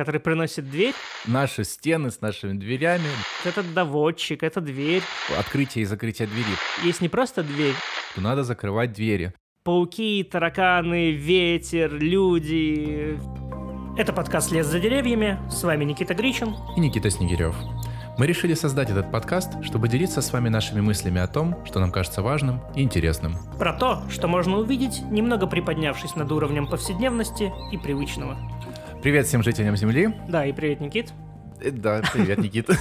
который приносит дверь. Наши стены с нашими дверями. Это доводчик, это дверь. Открытие и закрытие двери. Есть не просто дверь. То надо закрывать двери. Пауки, тараканы, ветер, люди. Это подкаст «Лес за деревьями». С вами Никита Гричин. И Никита Снегирев. Мы решили создать этот подкаст, чтобы делиться с вами нашими мыслями о том, что нам кажется важным и интересным. Про то, что можно увидеть, немного приподнявшись над уровнем повседневности и привычного. Привет всем жителям Земли. Да, и привет, Никит. Э, Да, привет, Никит.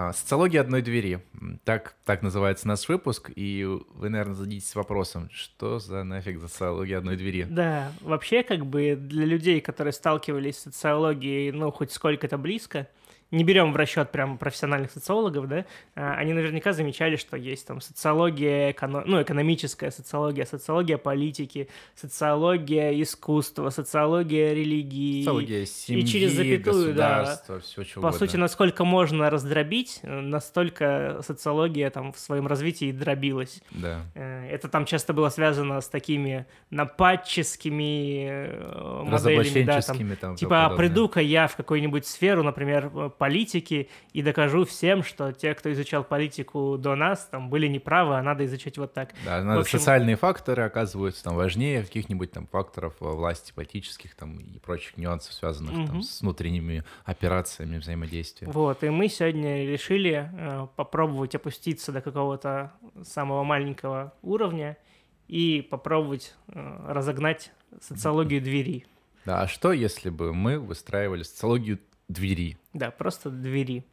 А, Социология одной двери. Так, так называется наш выпуск, и вы, наверное, зададитесь вопросом, что за нафиг социология одной двери? Да, вообще, как бы для людей, которые сталкивались с социологией, ну, хоть сколько-то близко, не берем в расчет прям профессиональных социологов, да, а, они наверняка замечали, что есть там социология, эконо... ну, экономическая социология, социология политики, социология искусства, социология религии. Социология семьи, и через запятую, да. все По угодно. сути, насколько можно раздробить, э, настолько социология там в своем развитии дробилась. Да. Э, Это там часто было связано с такими нападческими э, моделями, да, там, там. Типа, приду-ка я в какую-нибудь сферу, например, политики, и докажу всем, что те, кто изучал политику до нас, там были неправы, а надо изучать вот так. Да, надо общем- социальные факторы оказываются там важнее каких-нибудь там факторов власти политических там и прочих нюансов, связанных там Мгм. с внутренними операциями взаимодействия. Вот, и мы сегодня решили э, попробовать опуститься до какого-то самого маленького уровня и попробовать э, разогнать социологию двери. Да, а что, если бы мы выстраивали социологию двери? Да, просто двери.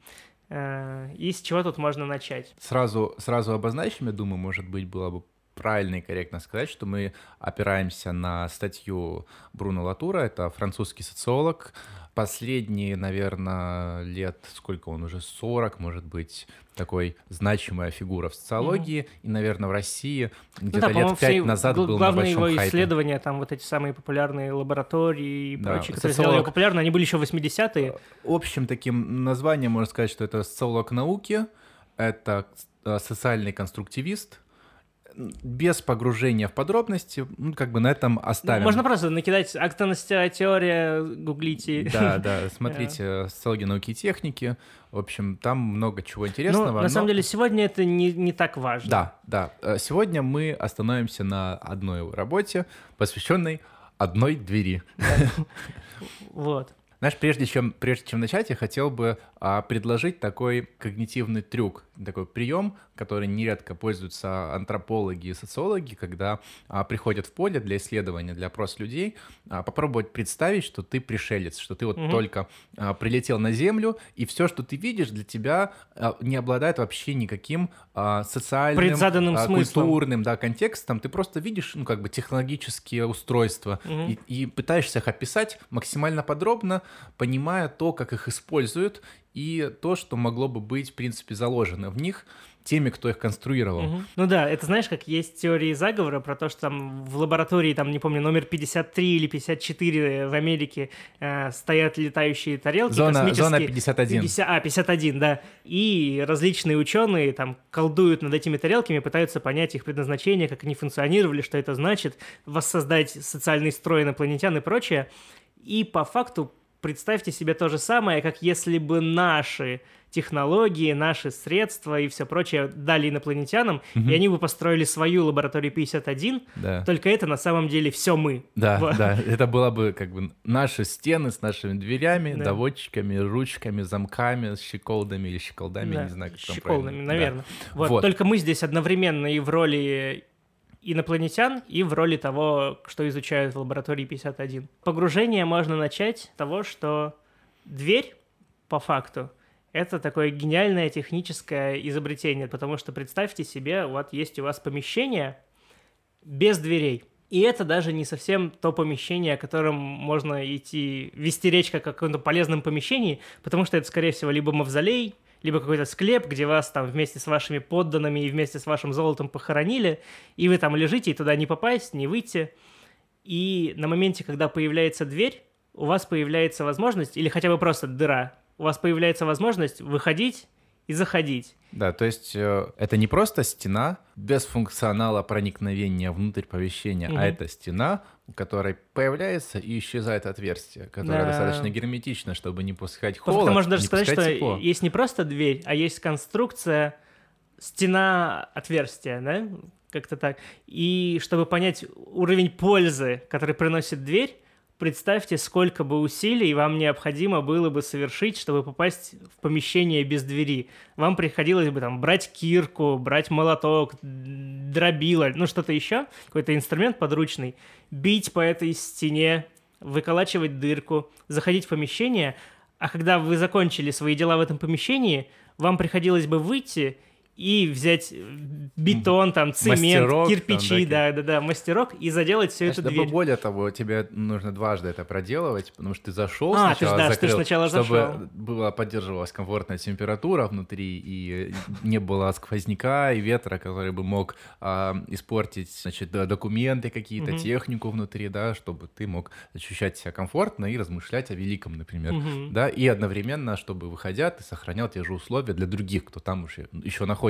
Э, И с чего тут можно начать? Сразу, сразу обозначим, я думаю, может быть, было бы правильно и корректно сказать, что мы опираемся на статью Бруно Латура, это французский социолог, последние, наверное, лет, сколько он уже, 40, может быть, такой значимая фигура в социологии, и, наверное, в России Ну где-то по-моему, лет пять все назад гл- был на большом его хайпе. исследования, там вот эти самые популярные лаборатории и Да, прочие, которые социолог- сделали его популярным, они были еще в 80-е. Общим таким названием можно сказать, что это социолог науки, это э, социальный конструктивист, без погружения в подробности, ну, как бы на этом Ну, оставим. Можно просто накидать актонностная теория, гуглите. Да, да, смотрите, социология науки и техники, в общем, там много чего интересного. Ну, на но- самом деле, сегодня это не, не так важно. Да, да. Э, Сегодня мы остановимся на одной работе, посвященной одной двери. Вот. Знаешь, прежде чем, прежде чем начать, я хотел бы а, предложить такой когнитивный трюк, такой прием, который нередко пользуются антропологи и социологи, когда а, приходят в поле для исследования, для опрос людей, а, попробовать представить, что ты пришелец, что ты вот Мгм. только а, прилетел на Землю, и все, что ты видишь, для тебя а, не обладает вообще никаким а, социальным, Предзаданным а, культурным да, контекстом. Ты просто видишь, ну, как бы технологические устройства Мгм. и, и пытаешься их описать максимально подробно, понимая то, как их используют, и то, что могло бы быть, в принципе, заложено в них теми, кто их конструировал. Мгм. Ну да, это знаешь, как есть теории заговора про то, что там в лаборатории, там, не помню, номер 53 или 54 в Америке э, стоят летающие тарелки Зона, космические. зона 51. 50 а, 51, да. И различные ученые там колдуют над этими тарелками, пытаются понять их предназначение, как они функционировали, что это значит, воссоздать социальный строй инопланетян и прочее. И по факту представьте себе то же самое, как если бы наши технологии, наши средства и все прочее дали инопланетянам, Мгм. и они бы построили свою лабораторию 51, Да. только это на самом деле все мы. Да, Вот. да, это было бы как бы наши стены с нашими дверями, Да. доводчиками, ручками, замками, щеколдами или щеколдами, Да, не знаю, как там щеколдами, правильно. наверное. Вот. Вот. Только мы здесь одновременно и в роли инопланетян, и в роли того, что изучают в лаборатории 51. Погружение можно начать с того, что дверь, по факту, это такое гениальное техническое изобретение, потому что представьте себе, вот есть у вас помещение без дверей. И это даже не совсем то помещение, о котором можно идти, вести речь как о каком-то полезном помещении, потому что это, скорее всего, либо мавзолей, либо какой-то склеп, где вас там вместе с вашими подданными и вместе с вашим золотом похоронили, и вы там лежите, и туда не попасть, не выйти. И на моменте, когда появляется дверь, у вас появляется возможность, или хотя бы просто дыра, у вас появляется возможность выходить и заходить. Да, то есть э, это не просто стена без функционала проникновения внутрь помещения, Мгм. а это стена, у которой появляется и исчезает отверстие, которое Да. достаточно герметично, чтобы не пускать Потому холод, что можно даже не сказать, что тепло. есть не просто дверь, а есть конструкция стена отверстия, да? Как-то так. И чтобы понять уровень пользы, который приносит дверь, представьте, сколько бы усилий вам необходимо было бы совершить, чтобы попасть в помещение без двери. Вам приходилось бы там брать кирку, брать молоток, дробило, ну что-то еще, какой-то инструмент подручный, бить по этой стене, выколачивать дырку, заходить в помещение, а когда вы закончили свои дела в этом помещении, вам приходилось бы выйти и взять э, бетон, там, цемент, Мастерок, кирпичи, там, да, да, да, мастерок, и заделать всю Знаешь, эту да, дверь. более того, тебе нужно дважды это проделывать, потому что ты зашел А, ты сначала, да, ты ж закрыл, сначала чтобы зашел. была поддерживалась комфортная температура внутри и не было сквозняка и ветра, который бы мог а, испортить, значит, да, документы какие-то, Мгм. технику внутри, да, чтобы ты мог ощущать себя комфортно и размышлять о великом, например. Мгм. Да, и одновременно, чтобы выходя, ты сохранял те же условия для других, кто там уже еще находится.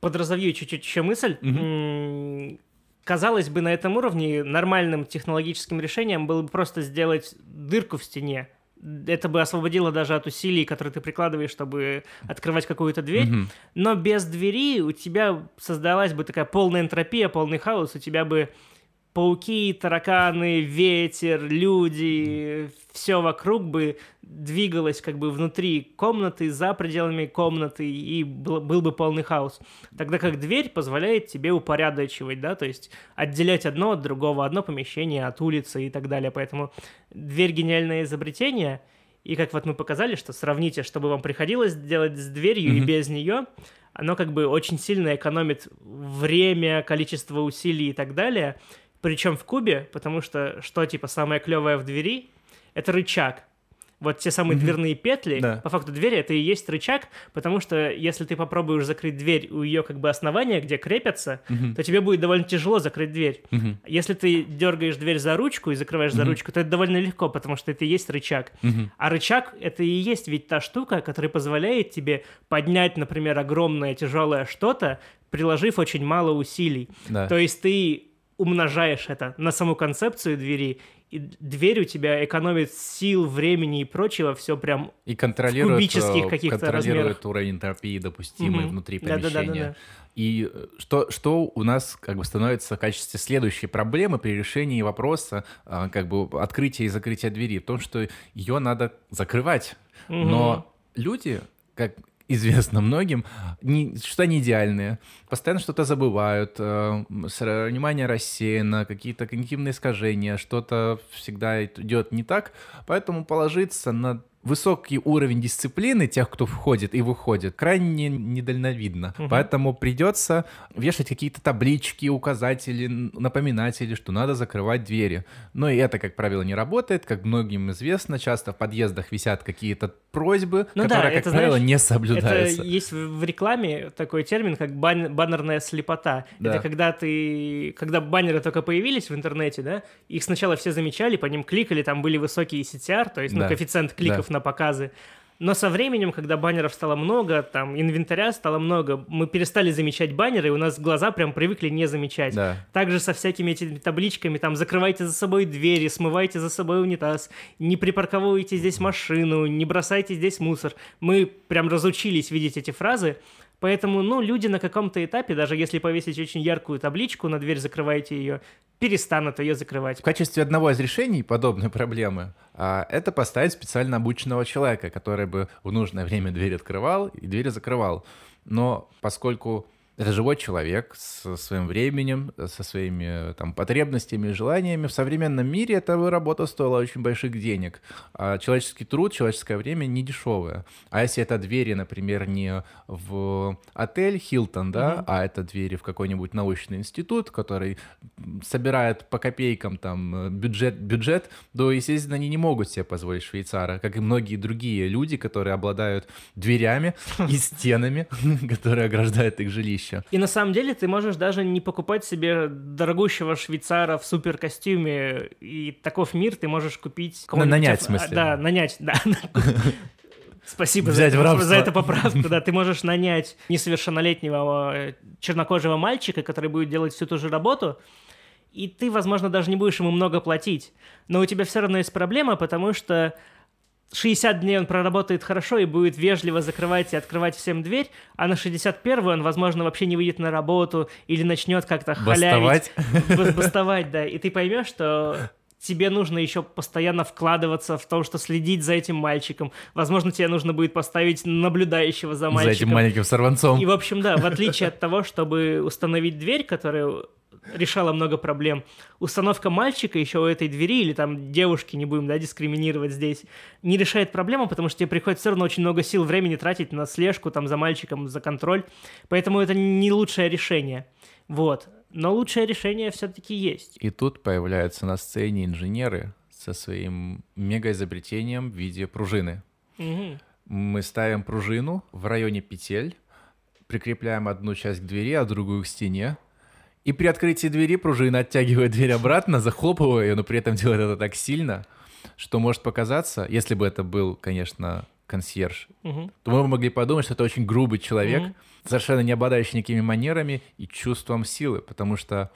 Подразовью чуть-чуть еще мысль. М, Казалось бы, на этом уровне нормальным технологическим решением было бы просто сделать дырку в стене. Это бы освободило даже от усилий, которые ты прикладываешь, чтобы открывать какую-то дверь. Мгм. Но без двери у тебя создалась бы такая полная энтропия, полный хаос. У тебя бы пауки, тараканы, ветер, люди, все вокруг бы двигалось как бы внутри комнаты, за пределами комнаты, и был, был бы полный хаос. Тогда как дверь позволяет тебе упорядочивать, да, то есть отделять одно от другого, одно помещение от улицы и так далее. Поэтому дверь гениальное изобретение. И как вот мы показали, что сравните, чтобы вам приходилось делать с дверью и Мгм. без нее, оно как бы очень сильно экономит время, количество усилий и так далее. Причем в кубе, потому что что типа самое клевое в двери, это рычаг. Вот те самые Мгм. дверные петли, Да. по факту двери это и есть рычаг, потому что если ты попробуешь закрыть дверь у ее как бы основания, где крепятся, Мгм. то тебе будет довольно тяжело закрыть дверь. Мгм. Если ты дергаешь дверь за ручку и закрываешь за Мгм. ручку, то это довольно легко, потому что это и есть рычаг. Мгм. А рычаг — это и есть ведь та штука, которая позволяет тебе поднять, например, огромное тяжелое что-то, приложив очень мало усилий. Да. То есть ты умножаешь это на саму концепцию двери, и дверь у тебя экономит сил, времени и прочего, все прям... И контролирует, кубических э, каких-то контролирует размерах. уровень энтропии допустимый Мгм. внутри помещения. И э, что, что у нас как бы становится в качестве следующей проблемы при решении вопроса а, как бы открытия и закрытия двери? В том, что ее надо закрывать. Но люди, как известно многим, не, что они идеальные, постоянно что-то забывают, э, внимание рассеяно, какие-то когнитивные искажения, что-то всегда идет не так, поэтому положиться на высокий уровень дисциплины тех, кто входит и выходит, крайне недальновидно. Мгм. Поэтому придется вешать какие-то таблички, указатели, напоминатели, что надо закрывать двери. Но и это, как правило, не работает. Как многим известно, часто в подъездах висят какие-то просьбы, Ну да, которые, как это, правило, знаешь, не Это соблюдаются. есть в рекламе такой термин, как бан- баннерная слепота. Да. Это когда ты, когда баннеры только появились в интернете, да, их сначала все замечали, по ним кликали, там были высокие CTR, то есть ну, Да. коэффициент кликов на показы. Но со временем, когда баннеров стало много, там инвентаря стало много, мы перестали замечать баннеры, и у нас глаза прям привыкли не замечать. Да. Также со всякими этими табличками, там, закрывайте за собой двери, смывайте за собой унитаз, не припарковывайте здесь машину, не бросайте здесь мусор. Мы прям разучились видеть эти фразы, поэтому, ну, люди на каком-то этапе, даже если повесить очень яркую табличку на дверь, закрывайте ее, перестанут ее закрывать. В качестве одного из решений подобной проблемы а, это поставить специально обученного человека, который бы в нужное время дверь открывал и двери закрывал. Но поскольку это живой человек со своим временем, со своими там, потребностями и желаниями. В современном мире эта работа стоила очень больших денег. А человеческий труд, человеческое время не дешевое. А если это двери, например, не в отель Хилтон, да, Мгм. а это двери в какой-нибудь научный институт, который собирает по копейкам там бюджет, бюджет, то, естественно, они не могут себе позволить швейцара, как и многие другие люди, которые обладают дверями и стенами, которые ограждают их жилище. И на самом деле ты можешь даже не покупать себе дорогущего швейцара в супер костюме, и таков мир ты можешь купить... кого-нибудь нанять, оф- в смысле. Да, нанять, да. Спасибо взять за, рабство. за эту поправку. Да, ты можешь нанять несовершеннолетнего э, чернокожего мальчика, который будет делать всю ту же работу, и ты, возможно, даже не будешь ему много платить. Но у тебя все равно есть проблема, потому что 60 дней он проработает хорошо и будет вежливо закрывать и открывать всем дверь, а на 61 он, возможно, вообще не выйдет на работу или начнет как-то халявить. Бастовать. Бастовать, да. И ты поймешь, что тебе нужно еще постоянно вкладываться в то, что следить за этим мальчиком. Возможно, тебе нужно будет поставить наблюдающего за мальчиком. За этим маленьким сорванцом. И, в общем, да, в отличие от того, чтобы установить дверь, которая решала много проблем. Установка мальчика еще у этой двери или там девушки, не будем, да, дискриминировать здесь, не решает проблему, потому что тебе приходится все равно очень много сил, времени тратить на слежку там за мальчиком, за контроль. Поэтому это не лучшее решение. Вот. Но лучшее решение все-таки есть. И тут появляются на сцене инженеры со своим мегаизобретением в виде пружины. Угу. Мы ставим пружину в районе петель, прикрепляем одну часть к двери, а другую к стене. И при открытии двери пружина оттягивает дверь обратно, захлопывая ее, но при этом делает это так сильно, что может показаться, если бы это был, конечно, консьерж, Угу. то мы бы могли подумать, что это очень грубый человек, Мгм. совершенно не обладающий никакими манерами и чувством силы, потому что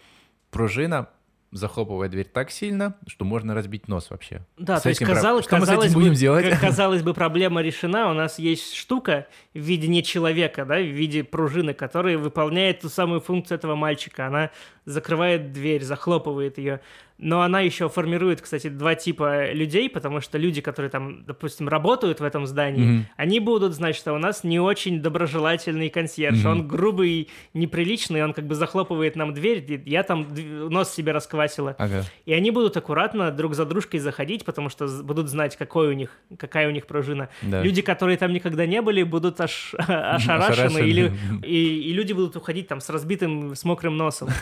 пружина захлопывает дверь так сильно, что можно разбить нос вообще. Да, С то есть этим про- казалось, что мы с казалось этим бы, будем делать? к- казалось бы, проблема решена. У нас есть штука в виде не человека, да, в виде пружины, которая выполняет ту самую функцию этого мальчика. Она закрывает дверь, захлопывает ее. Но она еще формирует, кстати, два типа людей, потому что люди, которые там, допустим, работают в этом здании, Мгм. они будут знать, что у нас не очень доброжелательный консьерж. Мгм. Он грубый, неприличный, он как бы захлопывает нам дверь, я там нос себе расквасила. Ага. И они будут аккуратно друг за дружкой заходить, потому что будут знать, какой у них, какая у них пружина. Да. Люди, которые там никогда не были, будут аш- ошарашены, Ошарашены. или и, и люди будут уходить там с разбитым, с мокрым носом.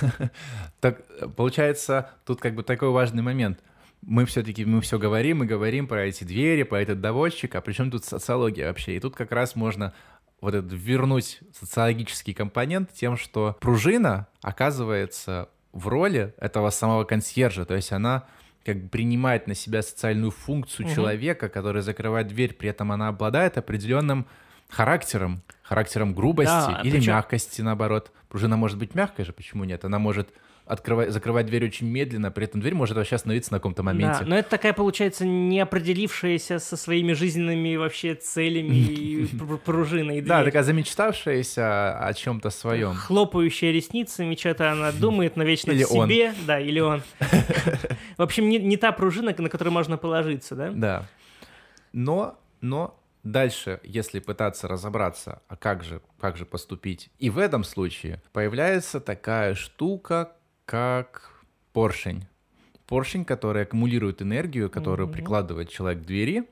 Так, получается, тут как бы такой важный момент. Мы все-таки, мы все говорим и говорим про эти двери, про этот доводчик, а при чем тут социология вообще? И тут как раз можно вот этот вернуть социологический компонент тем, что пружина оказывается в роли этого самого консьержа, то есть она как бы принимает на себя социальную функцию Мгм. человека, который закрывает дверь, при этом она обладает определенным характером, характером грубости Да, или причем- мягкости, наоборот. Пружина может быть мягкой же, почему нет? Она может открывать, закрывать дверь очень медленно, при этом дверь может вообще остановиться на каком-то моменте. Да, но это такая, получается, не определившаяся со своими жизненными вообще целями и пр- пружиной. Да, такая замечтавшаяся о чем-то своем. Хлопающая ресницами, что-то она думает, но вечно Или в он. себе. Да, или он. В общем, не, не та пружина, на которую можно положиться, да? Да. Но, но дальше, если пытаться разобраться, а как же, как же поступить, и в этом случае появляется такая штука, как поршень. Поршень, который аккумулирует энергию, которую Мгм. прикладывает человек к двери,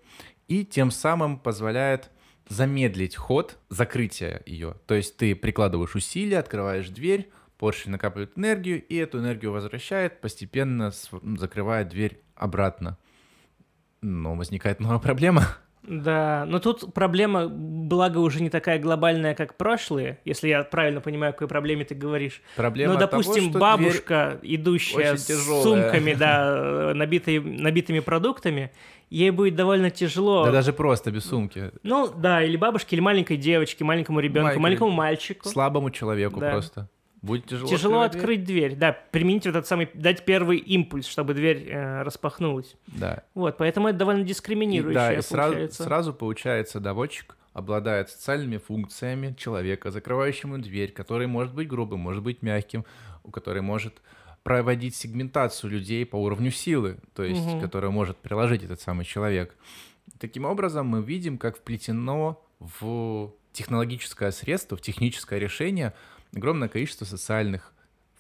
и тем самым позволяет замедлить ход закрытия ее. То есть ты прикладываешь усилия, открываешь дверь, поршень накапливает энергию, и эту энергию возвращает, постепенно закрывая дверь обратно. Но возникает новая проблема. Да, но тут проблема, благо, уже не такая глобальная, как прошлые, если я правильно понимаю, о какой проблеме ты говоришь. Проблема того, допустим, что бабушка, идущая с сумками, да, набитой, набитыми продуктами, ей будет довольно тяжело. Да даже просто без сумки. Ну, да, или бабушке, или маленькой девочке, маленькому ребенку, маленькому мальчику. Слабому человеку Да. просто. Будет тяжело. Тяжело открывать дверь. открыть дверь. Да, применить вот этот самый, дать первый импульс, чтобы дверь э, распахнулась. Да. Вот, поэтому это довольно И, дискриминирующее да, и сразу, получается. сразу получается, доводчик обладает социальными функциями человека, закрывающему дверь, который может быть грубым, может быть мягким, у который может проводить сегментацию людей по уровню силы, то есть, Мгм. которую может приложить этот самый человек. Таким образом, мы видим, как вплетено в технологическое средство, в техническое решение огромное количество социальных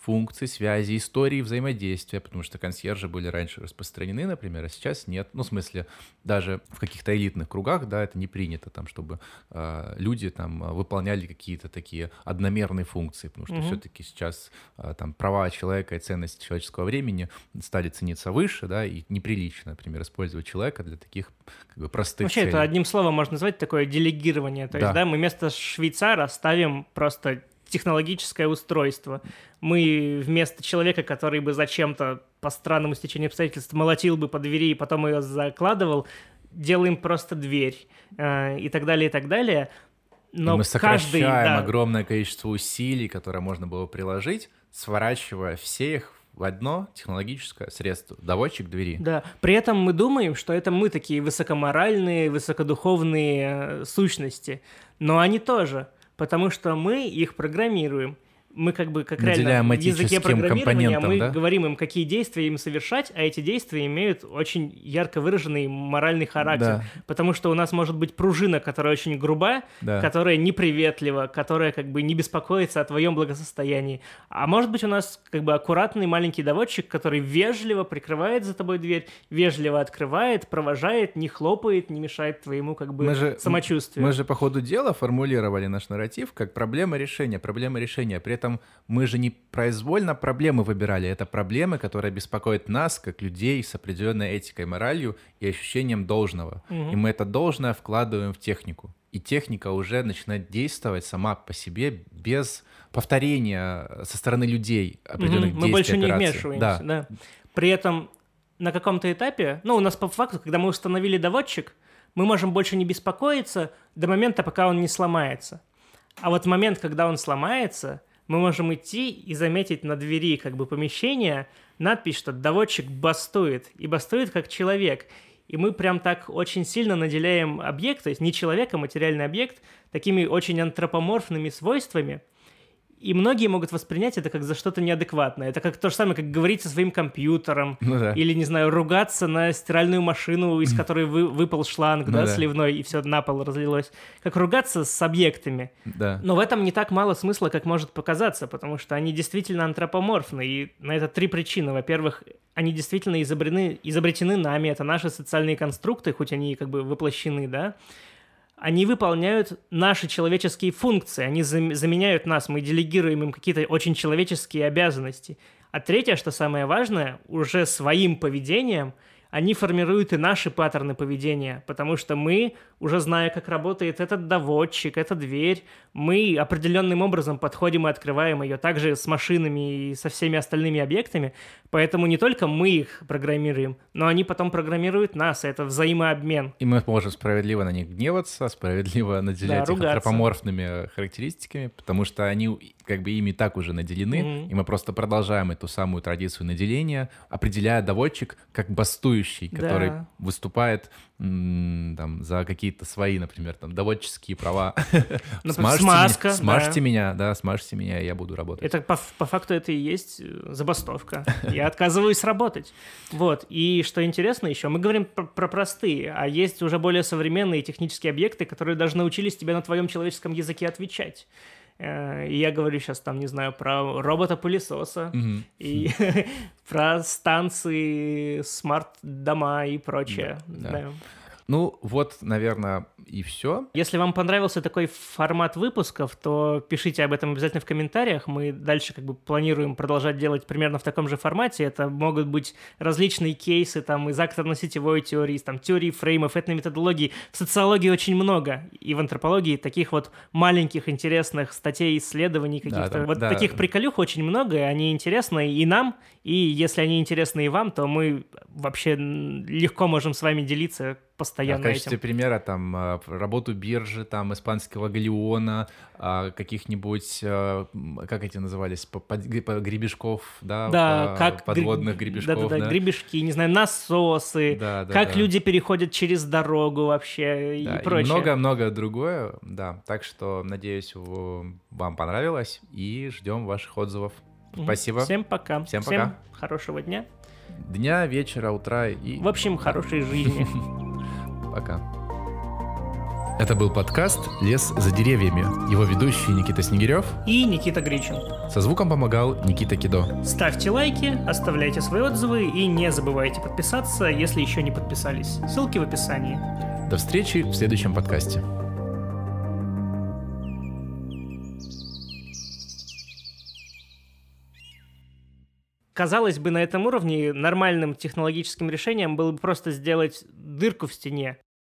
функций, связей, историй взаимодействия, потому что консьержи были раньше распространены, например, а сейчас нет. Ну, в смысле, даже в каких-то элитных кругах, да, это не принято, там, чтобы э, люди там выполняли какие-то такие одномерные функции, потому что Мгм. все-таки сейчас э, там права человека и ценность человеческого времени стали цениться выше, да, и неприлично, например, использовать человека для таких как бы простых Вообще, целей. это одним словом можно назвать такое делегирование. То есть, Да. да, мы вместо швейцара ставим просто технологическое устройство. Мы вместо человека, который бы зачем-то по странному стечению обстоятельств молотил бы по двери и потом ее закладывал, делаем просто дверь э, и так далее, и так далее. Но и мы каждый, сокращаем да, огромное количество усилий, которые можно было приложить, сворачивая все их в одно технологическое средство — доводчик двери. Да, при этом мы думаем, что это мы такие высокоморальные, высокодуховные э, сущности, но они тоже, потому что мы их программируем. Мы как бы как Наделяем реально в языке программирования мы да? говорим им, какие действия им совершать, а эти действия имеют очень ярко выраженный моральный характер. Да. Потому что у нас может быть пружина, которая очень груба, Да. которая неприветлива, которая как бы не беспокоится о твоем благосостоянии. А может быть у нас как бы аккуратный маленький доводчик, который вежливо прикрывает за тобой дверь, вежливо открывает, провожает, не хлопает, не мешает твоему как бы Мы же- самочувствию. Мы же по ходу дела формулировали наш нарратив как проблема решения, проблема решения. При этом мы же не произвольно проблемы выбирали, это проблемы, которые беспокоят нас, как людей с определенной этикой, моралью и ощущением должного. Мгм. И мы это должное вкладываем в технику. И техника уже начинает действовать сама по себе без повторения со стороны людей определенных Мгм, действий, Мы больше не операций. вмешиваемся, Да. да. При этом на каком-то этапе, ну, у нас по факту, когда мы установили доводчик, мы можем больше не беспокоиться до момента, пока он не сломается. А вот в момент, когда он сломается, мы можем идти и заметить на двери как бы помещения надпись, что доводчик бастует, и бастует как человек. И мы прям так очень сильно наделяем объект, то есть не человек, а материальный объект, такими очень антропоморфными свойствами, и многие могут воспринять это как за что-то неадекватное. Это как то же самое, как говорить со своим компьютером, Ну да. или, не знаю, ругаться на стиральную машину, из которой вы- выпал шланг, Ну да, да. сливной, и все на пол разлилось. Как ругаться с объектами. Да. Но в этом не так мало смысла, как может показаться, потому что они действительно антропоморфны, и на это три причины. Во-первых, они действительно изобрены, изобретены нами, это наши социальные конструкты, хоть они как бы воплощены, да, они выполняют наши человеческие функции, они зам- заменяют нас, мы делегируем им какие-то очень человеческие обязанности. А третье, что самое важное, уже своим поведением они формируют и наши паттерны поведения, потому что мы, уже зная, как работает этот доводчик, эта дверь, мы определенным образом подходим и открываем ее, также с машинами и со всеми остальными объектами, поэтому не только мы их программируем, но они потом программируют нас, и это взаимообмен. И мы можем справедливо на них гневаться, справедливо наделять их ругаться. антропоморфными характеристиками, потому что они как бы ими так уже наделены, Мгм. и мы просто продолжаем эту самую традицию наделения, определяя доводчик как бастующий, который Да. выступает м, там, за какие-то свои, например, там, доводческие права. Смажьте смазка, меня- Смажьте да. меня, да, смажьте меня, и я буду работать. Это по, по факту это и есть э, забастовка. Я отказываюсь работать. Вот. И что интересно еще, мы говорим про, про простые, а есть уже более современные технические объекты, которые даже научились тебе на твоем человеческом языке отвечать. Э, И я говорю сейчас там, не знаю, про робота-пылесоса Мгм. и про станции, смарт-дома и прочее. Да, Да. да. Ну, вот, наверное, и все. Если вам понравился такой формат выпусков, то пишите об этом обязательно в комментариях. Мы дальше как бы планируем продолжать делать примерно в таком же формате. Это могут быть различные кейсы там из акторно-сетевой теории, там теории фреймов, этной методологии. В социологии очень много, и в антропологии таких вот маленьких интересных статей, исследований каких-то. да, вот да. таких приколюх очень много, и они интересны и нам, и если они интересны и вам, то мы вообще легко можем с вами делиться в постоянно качестве этим. примера там э, работу биржи, там испанского галеона, а, каких-нибудь, м, как эти назывались, гребешков, да, Да, как подводных гребешков, да-да-да, да. гребешки, не знаю, насосы, Да, да, как да. люди переходят через дорогу вообще Да, и прочее. много-много другое, да. Так что, надеюсь, вам понравилось, и ждем ваших отзывов. Спасибо. Всем пока. Всем пока. хорошего дня. Дня, вечера, утра и В общем, хорошей жизни. пока. Это был подкаст «Лес за деревьями». Его ведущий Никита Снегирев. И Никита Гричин. Со звуком помогал Никита Кидо. Ставьте лайки, оставляйте свои отзывы и не забывайте подписаться, если еще не подписались. Ссылки в описании. До встречи в следующем подкасте. Казалось бы, на этом уровне нормальным технологическим решением было бы просто сделать дырку в стене,